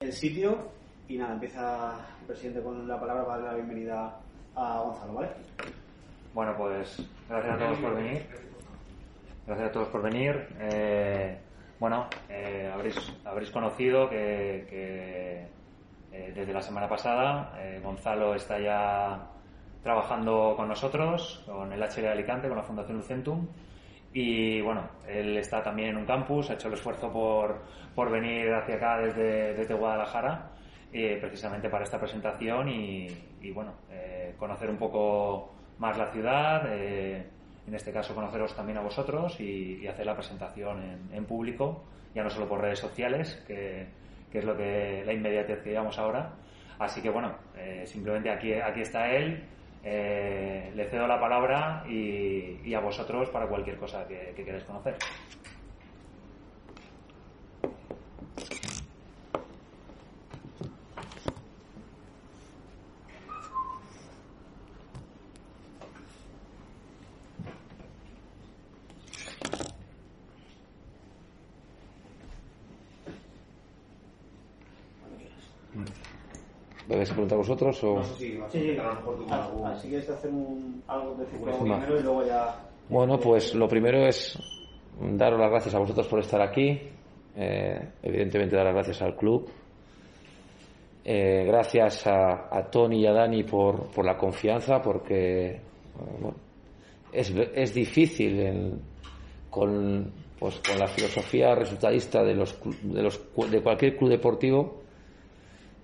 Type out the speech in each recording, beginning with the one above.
el sitio y nada, empieza el presidente con la palabra para dar la bienvenida a Gonzalo, ¿vale? Bueno, pues gracias a todos por venir. Gracias a todos por venir. Eh, bueno, eh, habréis, habréis conocido que, eh, desde la semana pasada Gonzalo está ya trabajando con nosotros, con el HL de Alicante, con la Fundación Lucentum. Y bueno, él está también en un campus, ha hecho el esfuerzo por, por venir hacia acá desde, desde Guadalajara, eh, precisamente para esta presentación y, bueno, eh, conocer un poco más la ciudad, eh, en este caso conoceros también a vosotros y, hacer la presentación en, en, público, ya no solo por redes sociales, que, que, es lo que la inmediatez que llevamos ahora. Así que bueno, eh, simplemente aquí, aquí está él. Eh, le cedo la palabra y, a vosotros para cualquier cosa que, que queráis conocer. ¿Debes preguntar vosotros o...? No sé si, sí, sí, a lo mejor tú ah, Si quieres hacer un, algo de círculo primero y luego ya... Bueno, pues lo primero es daros las gracias a vosotros por estar aquí. Eh, evidentemente dar las gracias al club. Eh, gracias a, a, Tony y a Dani por, por la confianza, porque bueno, es, es, difícil en, con, pues, con la filosofía resultadista de, los, de, los, de cualquier club deportivo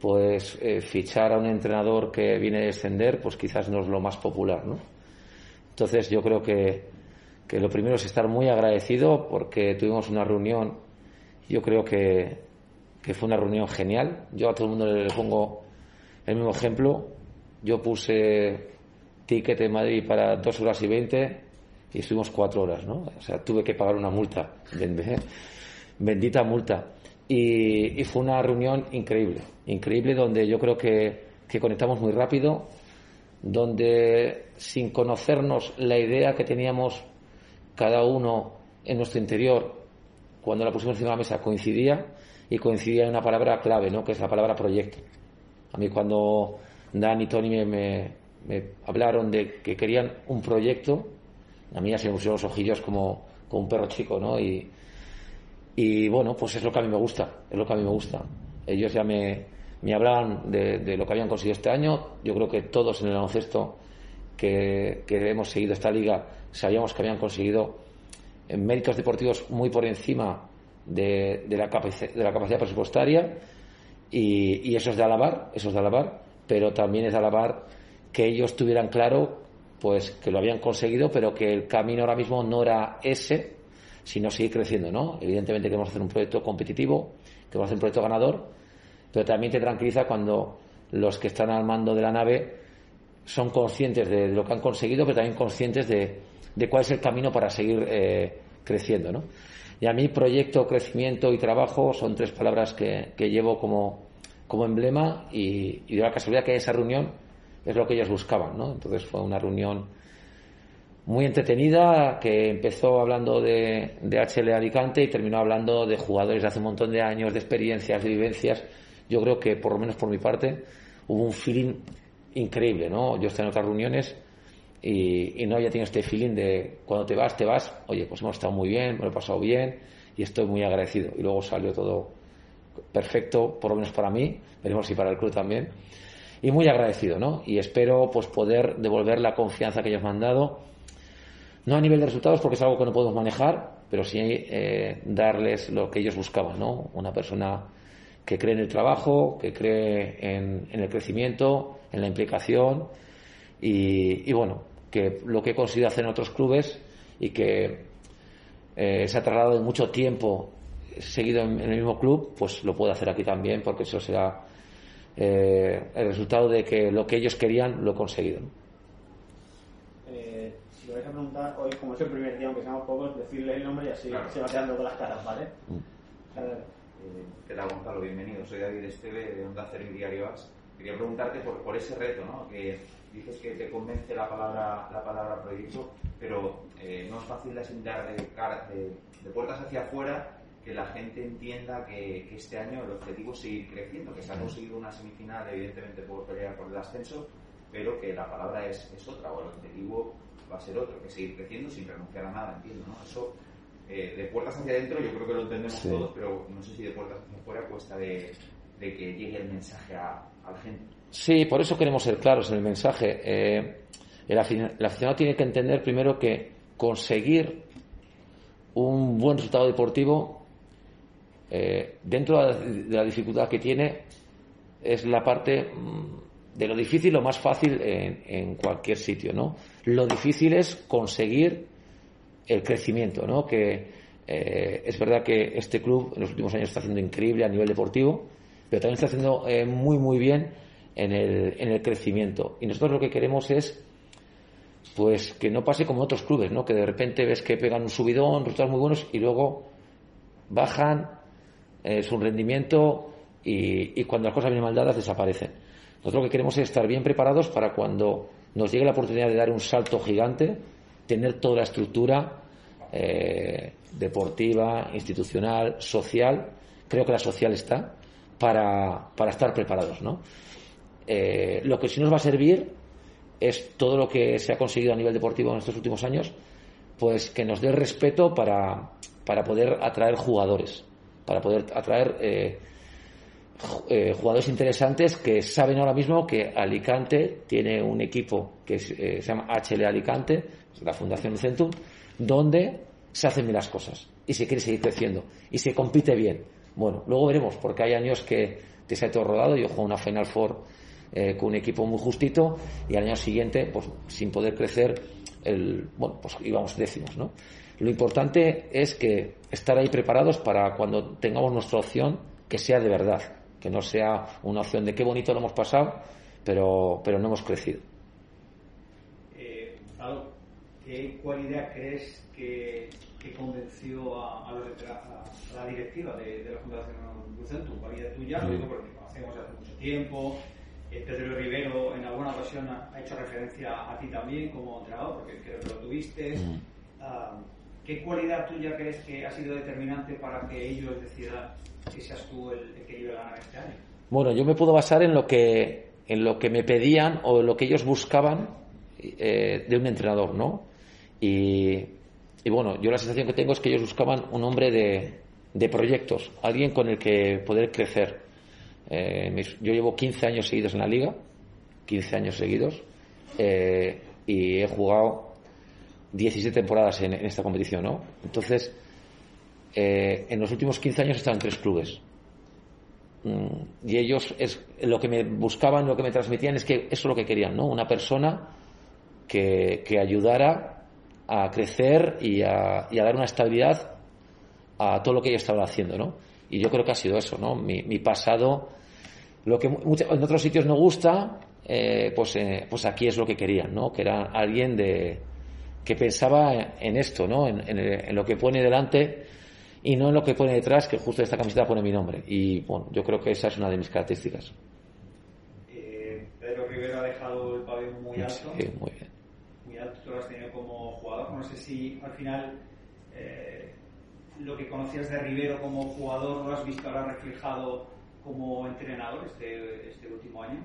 pues eh, fichar a un entrenador que viene a descender, pues quizás no es lo más popular, ¿no? Entonces yo creo que, que lo primero es estar muy agradecido porque tuvimos una reunión, yo creo que, que fue una reunión genial. Yo a todo el mundo le pongo el mismo ejemplo. Yo puse ticket en Madrid para dos horas y veinte y estuvimos cuatro horas, ¿no? O sea, tuve que pagar una multa, bendita multa. Y, y, fue una reunión increíble, increíble donde yo creo que, que, conectamos muy rápido, donde sin conocernos la idea que teníamos cada uno en nuestro interior, cuando la pusimos encima de la mesa, coincidía y coincidía en una palabra clave, ¿no? que es la palabra proyecto. A mí cuando Dan y Tony me, me, hablaron de que querían un proyecto, a mí ya se me pusieron los ojillos como, como un perro chico, ¿no? Y, y bueno, pues es lo que a mí me gusta, es lo que a mí me gusta. Ellos ya me, me hablaban de, de, lo que habían conseguido este año. Yo creo que todos en el baloncesto que, que hemos seguido esta liga sabíamos que habían conseguido en méritos deportivos muy por encima de, de, la, de la capacidad presupuestaria y, y, eso es de alabar, eso es de alabar, pero también es de alabar que ellos tuvieran claro pues que lo habían conseguido, pero que el camino ahora mismo no era ese, sino seguir creciendo, ¿no? Evidentemente queremos hacer un proyecto competitivo, queremos hacer un proyecto ganador, pero también te tranquiliza cuando los que están al mando de la nave son conscientes de, lo que han conseguido, pero también conscientes de, de cuál es el camino para seguir eh, creciendo, ¿no? Y a mí proyecto, crecimiento y trabajo son tres palabras que, que llevo como, como emblema y, y de la casualidad que esa reunión es lo que ellos buscaban, ¿no? Entonces fue una reunión muy entretenida que empezó hablando de, de HL Alicante y terminó hablando de jugadores de hace un montón de años, de experiencias, de vivencias. Yo creo que, por lo menos por mi parte, hubo un feeling increíble, ¿no? Yo estoy en otras reuniones y, y no había tenido este feeling de cuando te vas, te vas, oye, pues hemos estado muy bien, me lo he pasado bien y estoy muy agradecido. Y luego salió todo perfecto, por lo menos para mí, veremos si para el club también. Y muy agradecido, ¿no? Y espero pues poder devolver la confianza que ellos me han dado no a nivel de resultados porque es algo que no podemos manejar, pero sí eh, darles lo que ellos buscaban, ¿no? Una persona que cree en el trabajo, que cree en, el crecimiento, en la implicación y, bueno, que lo que he conseguido hacer en otros clubes y que eh, se ha trasladado en mucho tiempo seguido en, el mismo club, pues lo puedo hacer aquí también porque eso será eh, el resultado de que lo que ellos querían lo he conseguido si lo vais a preguntar hoy, como es el primer día, aunque seamos pocos, decirle el nombre y así se va quedando con las caras, ¿vale? Mm. Eh, ¿Qué tal, Gonzalo? Bienvenido. Soy David Esteve de Onda Cero y Diario As. Quería preguntarte por, por ese reto, ¿no? Que dices que te convence la palabra, la palabra proyecto, pero no es fácil de asentar de, de, de puertas hacia afuera que la gente entienda que, este año el objetivo es seguir creciendo, que se ha conseguido una semifinal, evidentemente por pelear por el ascenso, pero que la palabra es, es, otra, o el objetivo va a ser otro, que seguir creciendo sin renunciar a nada, entiendo, ¿no? Eso, eh, de puertas hacia adentro, yo creo que lo entendemos todos, pero no sé si de puertas hacia afuera cuesta de, de que llegue el mensaje a, la gente. Sí, por eso queremos ser claros en el mensaje. Eh, el, aficionado tiene que entender primero que conseguir un buen resultado deportivo eh, dentro de la, dificultad que tiene, es la parte mm, de lo difícil, lo más fácil en, cualquier sitio, ¿no? Lo difícil es conseguir el crecimiento, ¿no? Que eh, es verdad que este club en los últimos años está haciendo increíble a nivel deportivo, pero también está haciendo eh, muy, muy bien en el, en crecimiento. Y nosotros lo que queremos es pues que no pase como otros clubes, ¿no? Que de repente ves que pegan un subidón, resultados muy buenos y luego bajan eh, su rendimiento y, cuando las cosas vienen mal dadas desaparecen. Nosotros lo que queremos es estar bien preparados para cuando nos llegue la oportunidad de dar un salto gigante, tener toda la estructura eh, deportiva, institucional, social, creo que la social está, para, para estar preparados. ¿no? Eh, lo que sí nos va a servir es todo lo que se ha conseguido a nivel deportivo en estos últimos años, pues que nos dé respeto para, para poder atraer jugadores para poder atraer eh, eh, jugadores interesantes que saben ahora mismo que Alicante tiene un equipo que eh, se llama HL Alicante, la Fundación Centum, donde se hacen bien las cosas y se quiere seguir creciendo y se compite bien. Bueno, luego veremos, porque hay años que te se ha todo rodado. Yo juego una Final Four con un equipo muy justito y al año siguiente, pues sin poder crecer, el, bueno, pues íbamos décimos, ¿no? Lo importante es que estar ahí preparados para cuando tengamos nuestra opción que sea de verdad, que no sea una opción de qué bonito lo hemos pasado, pero, pero no hemos crecido. Eh, ¿qué cualidad crees que, convenció a, la directiva de, la Fundación Ducentum? ¿Cualidad tuya? Porque conocemos hace mucho tiempo. Eh, Pedro Rivero en alguna ocasión ha, hecho referencia a ti también como entrenador, porque creo que lo tuviste. Mm. Ah, ¿Qué cualidad tuya crees que ha sido determinante para que ellos decidan que seas tú el, que lleve a ganar este año? Bueno, yo me puedo basar en lo que, en lo que me pedían o en lo que ellos buscaban eh, de un entrenador, ¿no? Y, bueno, yo la sensación que tengo es que ellos buscaban un hombre de, proyectos, alguien con el que poder crecer. Eh, yo llevo 15 años seguidos en la liga, 15 años seguidos, eh, y he jugado 17 temporadas en, esta competición, ¿no? Entonces, eh, en los últimos 15 años he estado en tres clubes. Mm, y ellos, es, lo que me buscaban, lo que me transmitían es que eso es lo que querían, ¿no? Una persona que, que ayudara a crecer y a, y a, dar una estabilidad a todo lo que ellos estaban haciendo, ¿no? Y yo creo que ha sido eso, ¿no? Mi, mi pasado, lo que en otros sitios no gusta, eh, pues, eh, pues aquí es lo que querían, ¿no? Que era alguien de, que pensaba en esto, ¿no? En, lo que pone delante y no en lo que pone detrás, que justo esta camiseta pone mi nombre. Y bueno, yo creo que esa es una de mis características. Eh, Pedro Rivero ha dejado el pabellón muy alto. Sí, muy bien. Muy alto, tú lo has tenido como jugador. No sé si al final eh, lo que conocías de Rivero como jugador lo has visto ahora reflejado como entrenador este, este último año.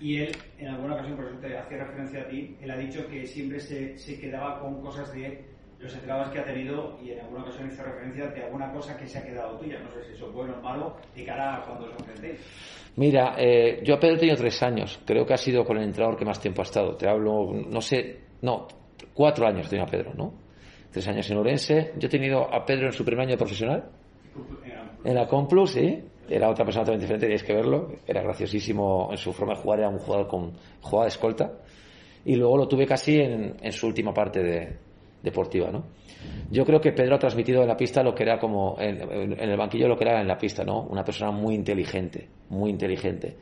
Y él, en alguna ocasión, por eso te hacía referencia a ti, él ha dicho que siempre se, se quedaba con cosas de los entrenadores que ha tenido y en alguna ocasión hizo referencia de alguna cosa que se ha quedado tuya. No sé si eso es bueno o malo de cara a cuando os enfrentéis. Mira, eh, yo a Pedro he tenido tres años. Creo que ha sido con el entrenador que más tiempo ha estado. Te hablo, no sé, no, cuatro años tenía Pedro, ¿no? Tres años en Orense. Yo he tenido a Pedro en su primer año profesional. En la Complus, sí era otra persona totalmente diferente, tenéis que verlo. Era graciosísimo en su forma de jugar, era un jugador con jugada de escolta. Y luego lo tuve casi en, en su última parte de, deportiva, ¿no? Yo creo que Pedro ha transmitido en la pista lo que era como en, el banquillo lo que era en la pista, ¿no? Una persona muy inteligente, muy inteligente.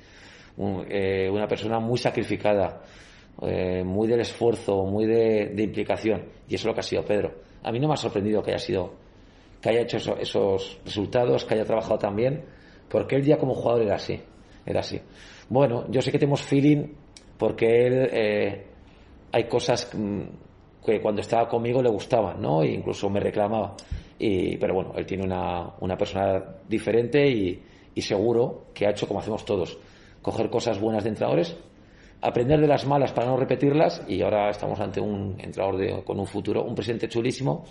eh, una persona muy sacrificada, eh, muy del esfuerzo, muy de, implicación. Y eso es lo que ha sido Pedro. A mí no me ha sorprendido que haya sido, que haya hecho esos resultados, que haya trabajado tan bien, porque él ya como jugador era así, era así. Bueno, yo sé que tenemos feeling porque él eh, hay cosas mm, que cuando estaba conmigo le gustaban, ¿no? E incluso me reclamaba. Y, pero bueno, él tiene una, una persona diferente y, y seguro que ha hecho como hacemos todos, coger cosas buenas de entrenadores, aprender de las malas para no repetirlas y ahora estamos ante un entrenador con un futuro, un presente chulísimo,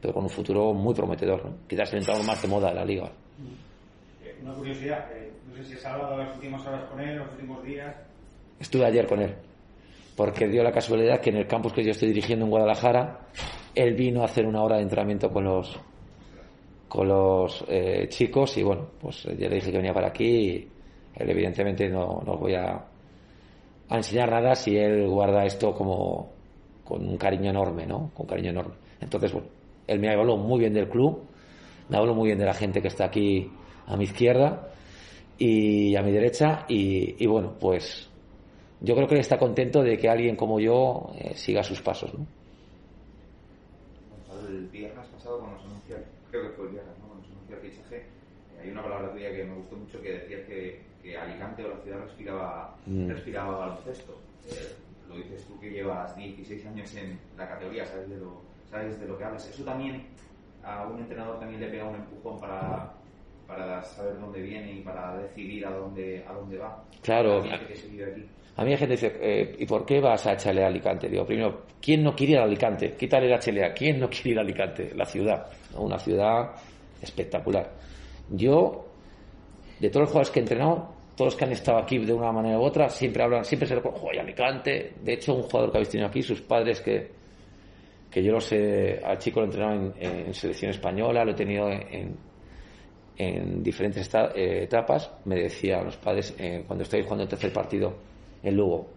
pero con un futuro muy prometedor, ¿no? quizás el entrenador más de moda de la liga. Eh, una curiosidad, eh, no sé si has hablado las últimas horas con él, los últimos días. Estuve ayer con él, porque dio la casualidad que en el campus que yo estoy dirigiendo en Guadalajara, él vino a hacer una hora de entrenamiento con los con los eh, chicos y bueno, pues ya le dije que venía para aquí él evidentemente no, no voy a, a, enseñar nada si él guarda esto como con un cariño enorme, ¿no? Con cariño enorme. Entonces, bueno, él me habló muy bien del club, me habló muy bien de la gente que está aquí a mi izquierda y a mi derecha y, y bueno, pues yo creo que él está contento de que alguien como yo eh, siga sus pasos, ¿no? El viernes pasado cuando creo que fue el viernes, ¿no? cuando se anunció el fichaje, eh, hay una palabra tuya que me gustó mucho que decías que, que Alicante o la ciudad respiraba, mm. respiraba baloncesto. Eh, lo dices tú que llevas 16 años en la categoría, sabes de lo, sabes de lo que hablas. Eso también a un entrenador también le pega un empujón para, para saber dónde viene y para decidir a dónde, a dónde va. Claro. A mí hay gente que dice, eh, ¿y por qué vas a HLA Alicante? Digo, primero, ¿quién no quiere ir a Alicante? Quítale el HLA. ¿Quién no quiere ir a Alicante? La ciudad. Una ciudad espectacular. Yo, de todos los jugadores que he entrenado, todos los que han estado aquí de una manera u otra, siempre hablan, siempre se recuerdan, joder, Alicante. De hecho, un jugador que habéis tenido aquí, sus padres que, que yo lo sé, al chico lo he entrenado en, selección española, lo he tenido en, en diferentes eh, etapas, me decía los padres, eh, cuando estáis jugando el tercer partido, en Lugo.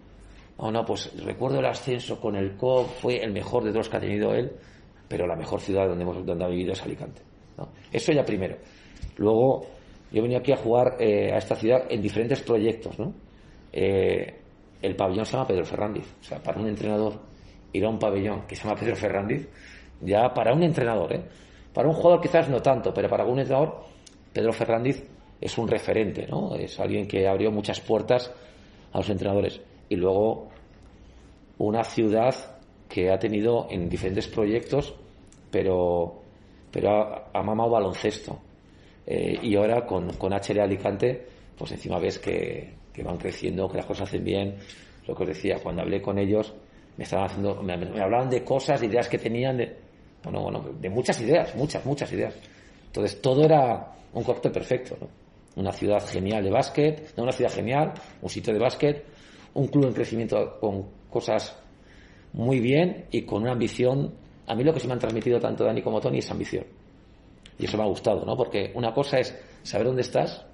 No, no, pues recuerdo el ascenso con el COP, fue el mejor de todos que ha tenido él, pero la mejor ciudad donde, hemos, donde ha vivido es Alicante. Eso ya primero. Luego, yo venía aquí a jugar eh, a esta ciudad en diferentes proyectos. ¿no? Eh, el pabellón se llama Pedro Ferrandiz. O sea, para un entrenador ir a un pabellón que se llama Pedro Ferrandiz, ya para un entrenador, ¿eh? para un jugador quizás no tanto, pero para un entrenador, Pedro Ferrandiz es un referente, ¿no? es alguien que abrió muchas puertas a los entrenadores. Y luego una ciudad que ha tenido en diferentes proyectos, pero, pero ha, mamado baloncesto. Eh, y ahora con, con HL Alicante, pues encima ves que, que, van creciendo, que las cosas hacen bien. Lo que os decía, cuando hablé con ellos, me estaban haciendo, me, hablaban de cosas, ideas que tenían, de, bueno, bueno, de muchas ideas, muchas, muchas ideas. Entonces todo era un cóctel perfecto, ¿no? una ciudad genial de básquet, una ciudad genial, un sitio de básquet, un club en crecimiento con cosas muy bien y con una ambición. A mí lo que se me han transmitido tanto Dani como Tony es ambición. Y eso me ha gustado, ¿no? Porque una cosa es saber dónde estás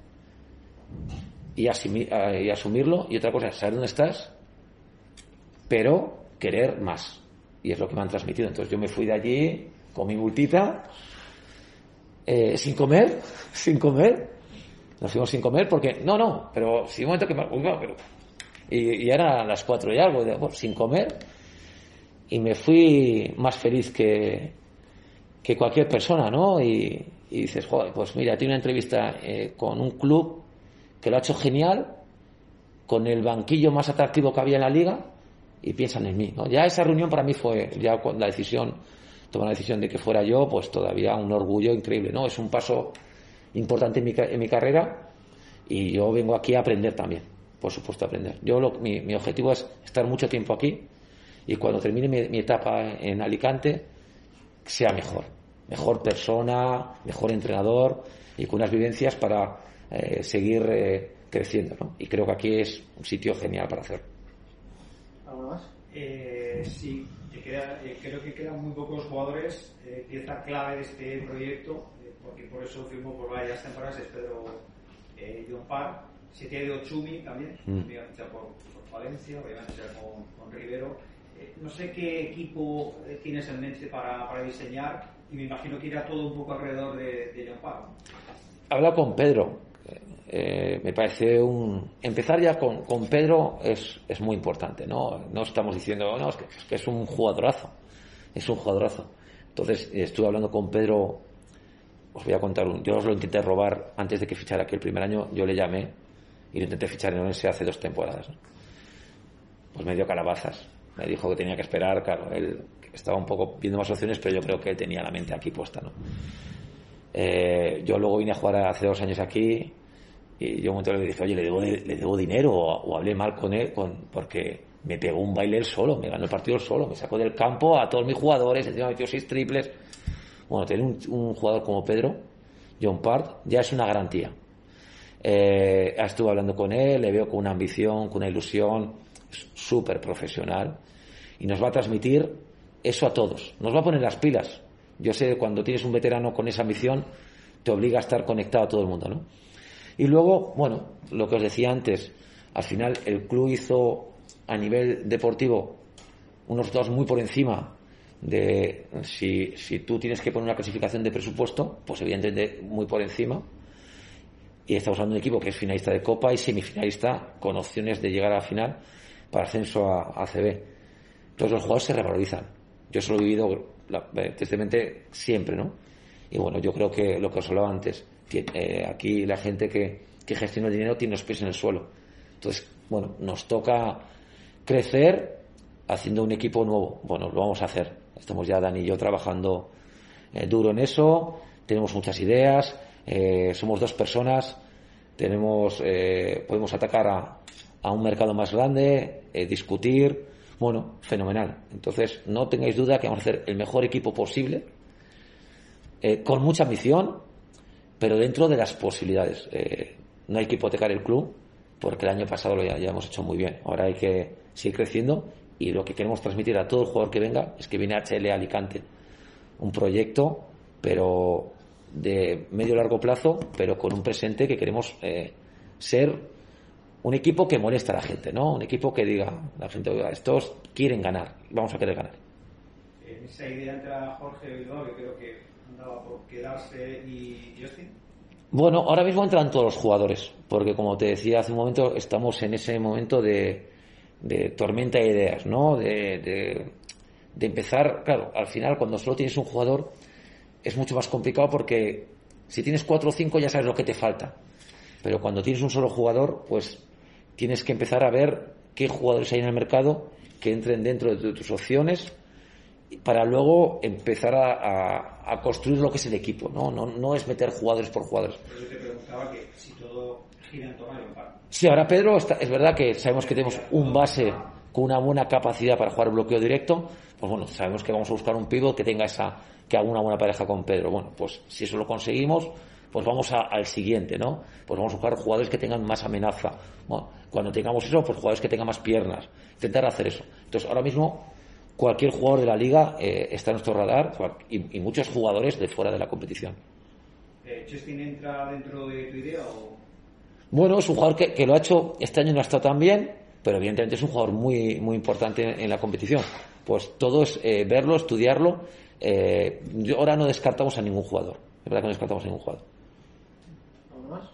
y, y asumirlo, y otra cosa es saber dónde estás, pero querer más. Y es lo que me han transmitido. Entonces yo me fui de allí con mi multita, eh, sin comer, sin comer, nos fuimos sin comer porque, no, no, pero si un momento que me, pero, y, y era las cuatro y algo, sin comer, y me fui más feliz que, que cualquier persona, ¿no? Y, dices, joder, pues mira, tiene una entrevista eh, con un club que lo ha hecho genial, con el banquillo más atractivo que había en la liga, y piensan en mí, ¿no? Ya esa reunión para mí fue, ya la decisión, tomar la decisión de que fuera yo, pues todavía un orgullo increíble, ¿no? Es un paso importante en mi, en mi carrera y yo vengo aquí a aprender también, por supuesto, a aprender. Yo mi, mi, objetivo es estar mucho tiempo aquí y cuando termine mi, etapa en Alicante, sea mejor. Mejor persona, mejor entrenador y con unas vivencias para eh, seguir eh, creciendo. ¿no? Y creo que aquí es un sitio genial para hacerlo. ¿Algo más? Eh, sí, creo que quedan muy pocos jugadores, pieza clave de este proyecto porque por eso firmó por varias temporadas, es Pedro eh, John Parr. Se ha ido Chumi también, mm. por, por, Valencia, obviamente con, con Rivero. Eh, no sé qué equipo eh, tienes en mente para, para, diseñar y me imagino que irá todo un poco alrededor de, de John Parr. Habla con Pedro. Eh, me parece un. Empezar ya con, con Pedro es, es, muy importante, ¿no? No estamos diciendo, no, es que, es que, es un jugadorazo. Es un jugadorazo. Entonces, estuve hablando con Pedro. Os voy a contar un. Yo os lo intenté robar antes de que fichara aquí el primer año. Yo le llamé y lo intenté fichar en Orense hace dos temporadas. ¿no? Pues me dio calabazas. Me dijo que tenía que esperar, claro, él estaba un poco viendo más opciones, pero yo creo que él tenía la mente aquí puesta, ¿no? Eh, yo luego vine a jugar hace dos años aquí y yo un momento le dije, oye, le debo, le debo dinero o, o, hablé mal con él con, porque me pegó un baile él solo, me ganó el partido él solo, me sacó del campo a todos mis jugadores, encima metió seis triples. Bueno, tener un, un jugador como Pedro, John Part, ya es una garantía. Eh, estuve hablando con él, le veo con una ambición, con una ilusión, súper profesional y nos va a transmitir eso a todos, nos va a poner las pilas. Yo sé cuando tienes un veterano con esa ambición, te obliga a estar conectado a todo el mundo, ¿no? Y luego, bueno, lo que os decía antes, al final el club hizo a nivel deportivo unos resultados muy por encima de si, si tú tienes que poner una clasificación de presupuesto, pues evidentemente muy por encima. Y estamos hablando de un equipo que es finalista de Copa y semifinalista con opciones de llegar a la final para ascenso a, a CB. Entonces los jugadores se revalorizan. Yo eso lo he vivido tristemente siempre, ¿no? Y bueno, yo creo que lo que os hablaba antes, eh, aquí la gente que, que gestiona el dinero tiene los pies en el suelo. Entonces, bueno, nos toca crecer haciendo un equipo nuevo. Bueno, lo vamos a hacer. Estamos ya Dani y yo trabajando eh, duro en eso. Tenemos muchas ideas. Eh, somos dos personas. Tenemos, eh, podemos atacar a, a, un mercado más grande, discutir. Bueno, fenomenal. Entonces, no tengáis duda que vamos a hacer el mejor equipo posible, con mucha ambición, pero dentro de las posibilidades. no hay que hipotecar el club, porque el año pasado lo ya, ya hemos hecho muy bien. Ahora hay que seguir creciendo y lo que queremos transmitir a todo el jugador que venga es que viene HL Alicante. Un proyecto, pero de medio largo plazo, pero con un presente que queremos eh, ser un equipo que molesta a la gente, ¿no? Un equipo que diga, la gente, estos quieren ganar, vamos a querer ganar. En esa idea entra Jorge Bilbao, que creo que andaba por quedarse, y Justin. Bueno, ahora mismo entran todos los jugadores, porque como te decía hace un momento, estamos en ese momento de, de tormenta de ideas, ¿no? De, de, de, empezar, claro, al final cuando solo tienes un jugador es mucho más complicado porque si tienes cuatro o cinco ya sabes lo que te falta. Pero cuando tienes un solo jugador, pues tienes que empezar a ver qué jugadores hay en el mercado que entren dentro de tus opciones para luego empezar a, a, a construir lo que es el equipo, ¿no? No, no es meter jugadores por jugadores. Pero yo te preguntaba que si todo gira en torno. Sí, ahora Pedro, está, es verdad que sabemos que tenemos un base con una buena capacidad para jugar bloqueo directo, pues bueno, sabemos que vamos a buscar un pivot que tenga esa, que haga una buena pareja con Pedro. Bueno, pues si eso lo conseguimos, pues vamos a, al siguiente, ¿no? Pues vamos a buscar jugadores que tengan más amenaza. Bueno, cuando tengamos eso, pues jugadores que tengan más piernas. Intentar hacer eso. Entonces, ahora mismo, cualquier jugador de la liga eh, está en nuestro radar y, y, muchos jugadores de fuera de la competición. Eh, ¿Justin entra dentro de tu idea o...? Bueno, es un jugador que, que, lo ha hecho, este año no ha estado tan bien, pero evidentemente es un jugador muy, muy importante en, en la competición. Pues todo es eh, verlo, estudiarlo. Eh, yo ahora no descartamos a ningún jugador. Es verdad que no descartamos a ningún jugador. ¿Algo más?